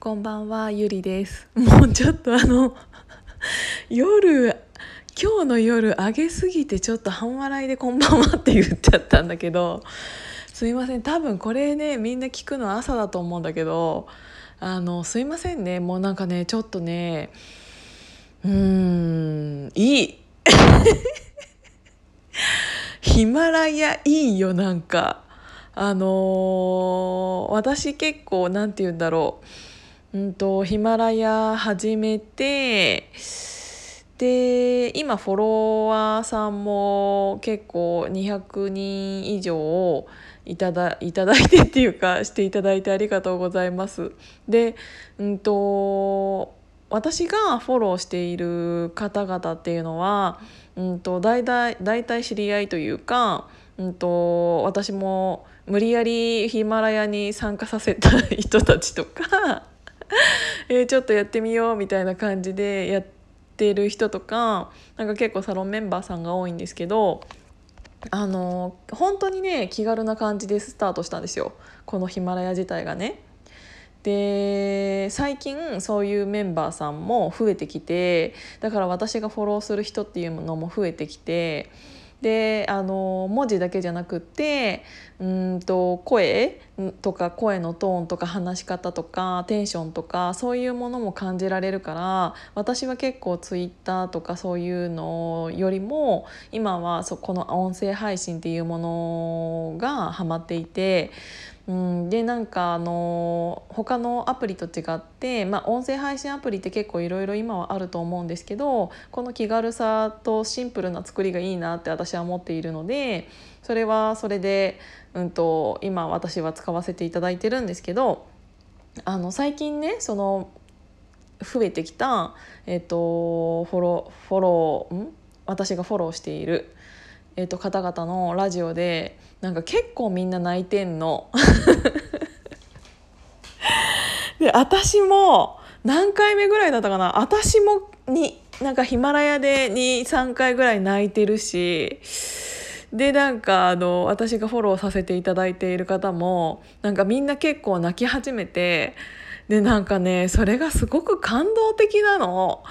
こんばんはゆりです。もうちょっとあの 夜今日の夜上げすぎてちょっと半笑いでこんばんはって言っちゃったんだけどすいません。多分これねみんな聞くの朝だと思うんだけどあのすいませんね。もうなんかねちょっとねうーんいい。ヒマラヤいいよなんか。あのー私結構なんて言うんだろう、んと、ヒマラヤ始めてで今フォロワーさんも結構200人以上いただいただいてっていうか していただいてありがとうございます。で、うんと私がフォローしている方々っていうのは、うん、と大体大体知り合いというか、うん、と私も無理やりヒマラヤに参加させた人たちとか えーちょっとやってみようみたいな感じでやってる人とかなんか結構サロンメンバーさんが多いんですけどあの本当にね気軽な感じでスタートしたんですよこのヒマラヤ自体がね。で最近そういうメンバーさんも増えてきてだから私がフォローする人っていうのも増えてきてであの文字だけじゃなくてうんと声とか声のトーンとか話し方とかテンションとかそういうものも感じられるから私は結構ツイッターとかそういうのよりも今はそこの音声配信っていうものがハマっていて。うん、でなんかあの他のアプリと違って、まあ、音声配信アプリって結構いろいろ今はあると思うんですけどこの気軽さとシンプルな作りがいいなって私は思っているのでそれはそれで、うん、と今私は使わせていただいてるんですけどあの最近ねその増えてきた、えっとフォローフォローん？私がフォローしている、えっと方々のラジオでなんか結構みんな泣いてんの。で私も何回目ぐらいだったかな私もになんかヒマラヤで23回ぐらい泣いてるしでなんかあの私がフォローさせていただいている方もなんかみんな結構泣き始めてでなんかねそれがすごく感動的なの。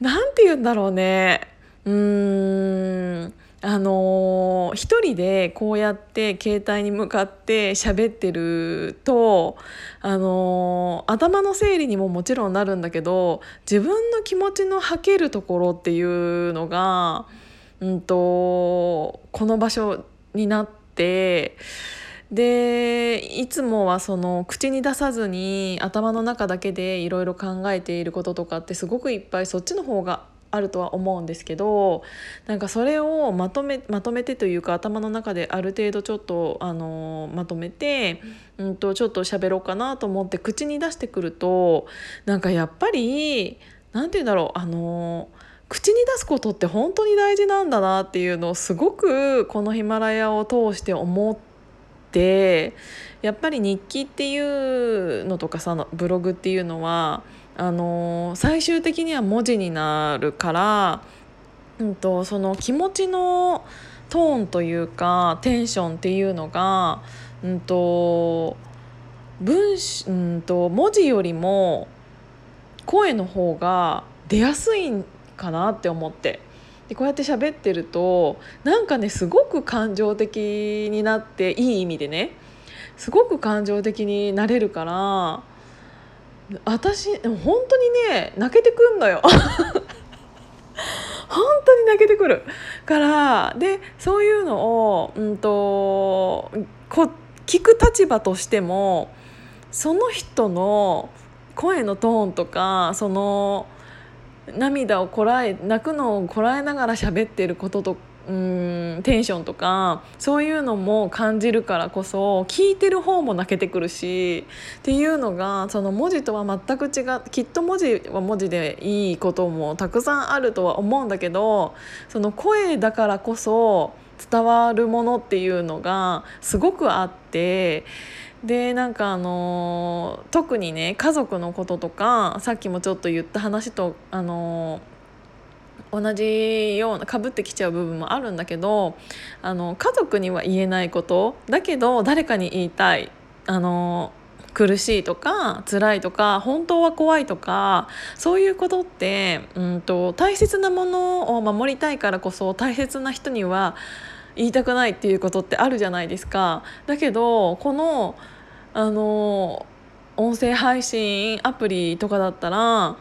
なんて言うんだろうねうーんあのー一人でこうやって携帯に向かって喋ってると、あのー頭の整理にももちろんなるんだけど自分の気持ちの吐けるところっていうのが、うん、とこの場所になって。でいつもはその口に出さずに頭の中だけでいろいろ考えていることとかってすごくいっぱいそっちの方があるとは思うんですけどなんかそれをまとめまとめてというか頭の中である程度ちょっとあのまとめて、うん、とちょっと喋ろうかなと思って口に出してくるとなんかやっぱりなんて言うんだろうあの口に出すことって本当に大事なんだなっていうのをすごくこのヒマラヤを通して思って。やっぱり日記っていうのとかさブログっていうのはあの最終的には文字になるから、うん、とその気持ちのトーンというかテンションっていうのが、うん、と文、うん、と文字よりも声の方が出やすいんかなって思って。でこうやって喋ってるとなんかねすごく感情的になっていい意味でねすごく感情的になれるから私本当にね泣けてくんのよ。本当に泣けてくる。からでそういうのを、うん、とこ聞く立場としてもその人の声のトーンとかその涙をこらえ泣くのをこらえながら喋ってることとうんテンションとかそういうのも感じるからこそ聞いてる方も泣けてくるしっていうのがその文字とは全く違うきっと文字は文字でいいこともたくさんあるとは思うんだけどその声だからこそ伝わるものっていうのがすごくあって。でなんかあの特にね家族のこととかさっきもちょっと言った話とあの同じようなかぶってきちゃう部分もあるんだけどあの家族には言えないことだけど誰かに言いたいあの苦しいとか辛いとか本当は怖いとかそういうことって、うんと、大切なものを守りたいからこそ大切な人には言いたくないっていうことってあるじゃないですか。だけどこのあの音声配信アプリとかだったら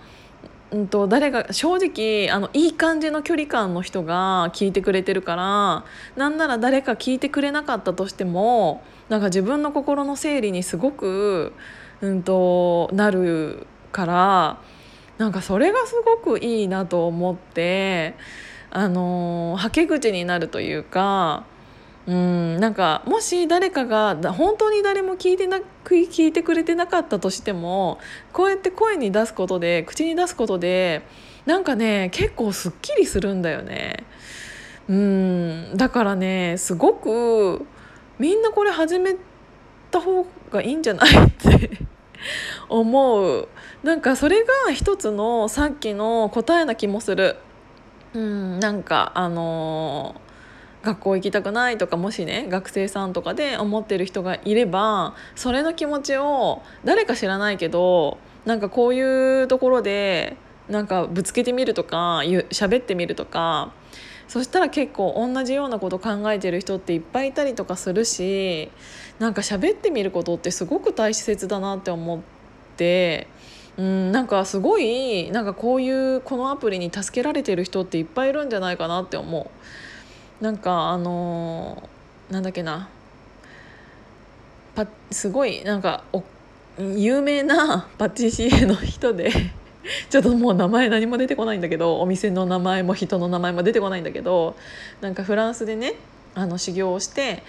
うんと、誰が正直あのいい感じの距離感の人が聞いてくれてるからなんなら誰か聞いてくれなかったとしてもなんか自分の心の整理にすごく、うんと、なるからなんかそれがすごくいいなと思ってあのはけ口になるというかうんなんかもし誰かが本当に誰も聞いてな聞いてくれてなかったとしてもこうやって声に出すことで口に出すことでなんかね結構すっきりするんだよね。うんだからねすごくみんなこれ始めた方がいいんじゃないって 思うなんかそれが一つのさっきの答えな気もする。うんなんかあのー学校行きたくないとかもしね学生さんとかで思ってる人がいればそれの気持ちを誰か知らないけどなんかこういうところでなんかぶつけてみるとか喋ってみるとかそしたら結構同じようなこと考えてる人っていっぱいいたりとかするしなんか喋ってみることってすごく大切だなって思って。うん、なんかすごいなんかこういうこのアプリに助けられてる人っていっぱいいるんじゃないかなって思う。なんかあのー、なんだっけなパすごいなんかお有名な パティシエの人でちょっともう名前何も出てこないんだけどお店の名前も人の名前も出てこないんだけどなんかフランスでねあの修行をして、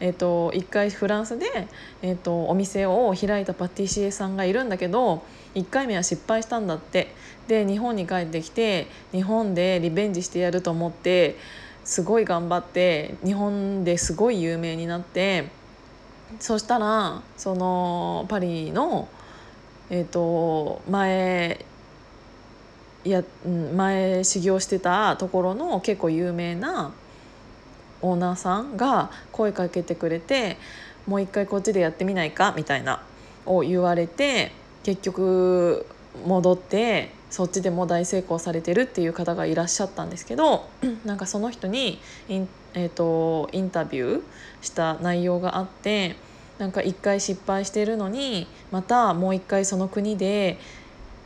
えーと、1回フランスで、えーとお店を開いたパティシエさんがいるんだけど1回目は失敗したんだって。で日本に帰ってきて日本でリベンジしてやると思ってすごい頑張って日本ですごい有名になってそしたらそのパリの、えーと、前や前修行してたところの結構有名なオーナーさんが声かけてくれてもう一回こっちでやってみないかみたいなを言われて結局戻ってそっちでも大成功されてるっていう方がいらっしゃったんですけど なんかその人にイン,、えーと、インタビューした内容があってなんか一回失敗してるのにまたもう一回その国で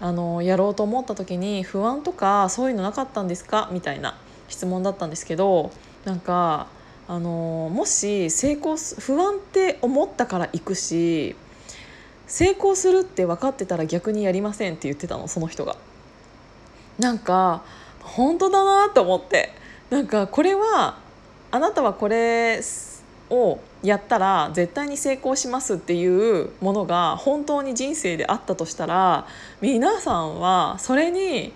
あのやろうと思った時に不安とかそういうのなかったんですか？みたいな質問だったんですけどなんかあのもし成功す不安って思ったから行くし成功するって分かってたら逆にやりませんって言ってたのその人が。なんか本当だなと思ってなんかこれはあなたはこれをやったら絶対に成功しますっていうものが本当に人生であったとしたら皆さんはそれに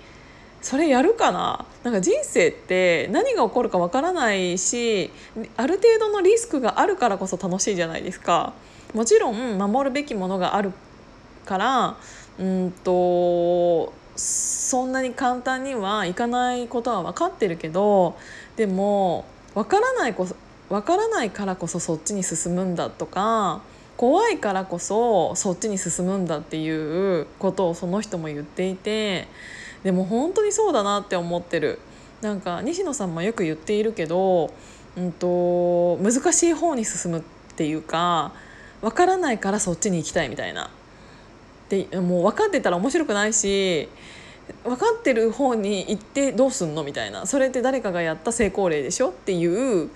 それやるかななんか人生って何が起こるかわからないしある程度のリスクがあるからこそ楽しいじゃないですか。もちろん守るべきものがあるからうんとそんなに簡単にはいかないことは分かってるけどでも分からないこ分からないからこそそっちに進むんだとか怖いからこそそっちに進むんだっていうことをその人も言っていてでも本当にそうだなって思ってるなんか西野さんもよく言っているけど、うんと、難しい方に進むっていうか分からないからそっちに行きたいみたいな。でもう分かってたら面白くないし分かってる方に行ってどうすんのみたいな。それって誰かがやった成功例でしょっていう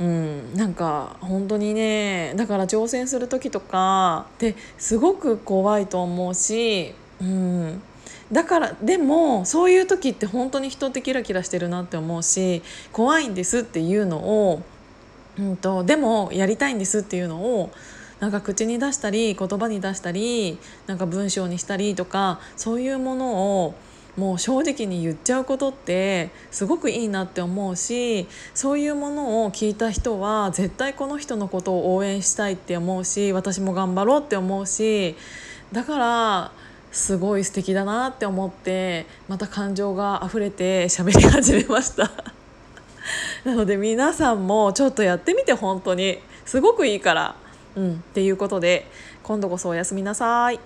うん、なんか本当にねだから挑戦する時とかってすごく怖いと思うし、うん、だからでもそういう時って本当に人ってキラキラしてるなって思うし怖いんですっていうのを、うんとでもやりたいんですっていうのをなんか口に出したり言葉に出したりなんか文章にしたりとかそういうものをもう正直に言っちゃうことってすごくいいなって思うしそういうものを聞いた人は絶対この人のことを応援したいって思うし私も頑張ろうって思うしだからすごい素敵だなって思ってまた感情が溢れて喋り始めました なので皆さんもちょっとやってみて本当にすごくいいから。うん、っていうことで今度こそおやすみなさい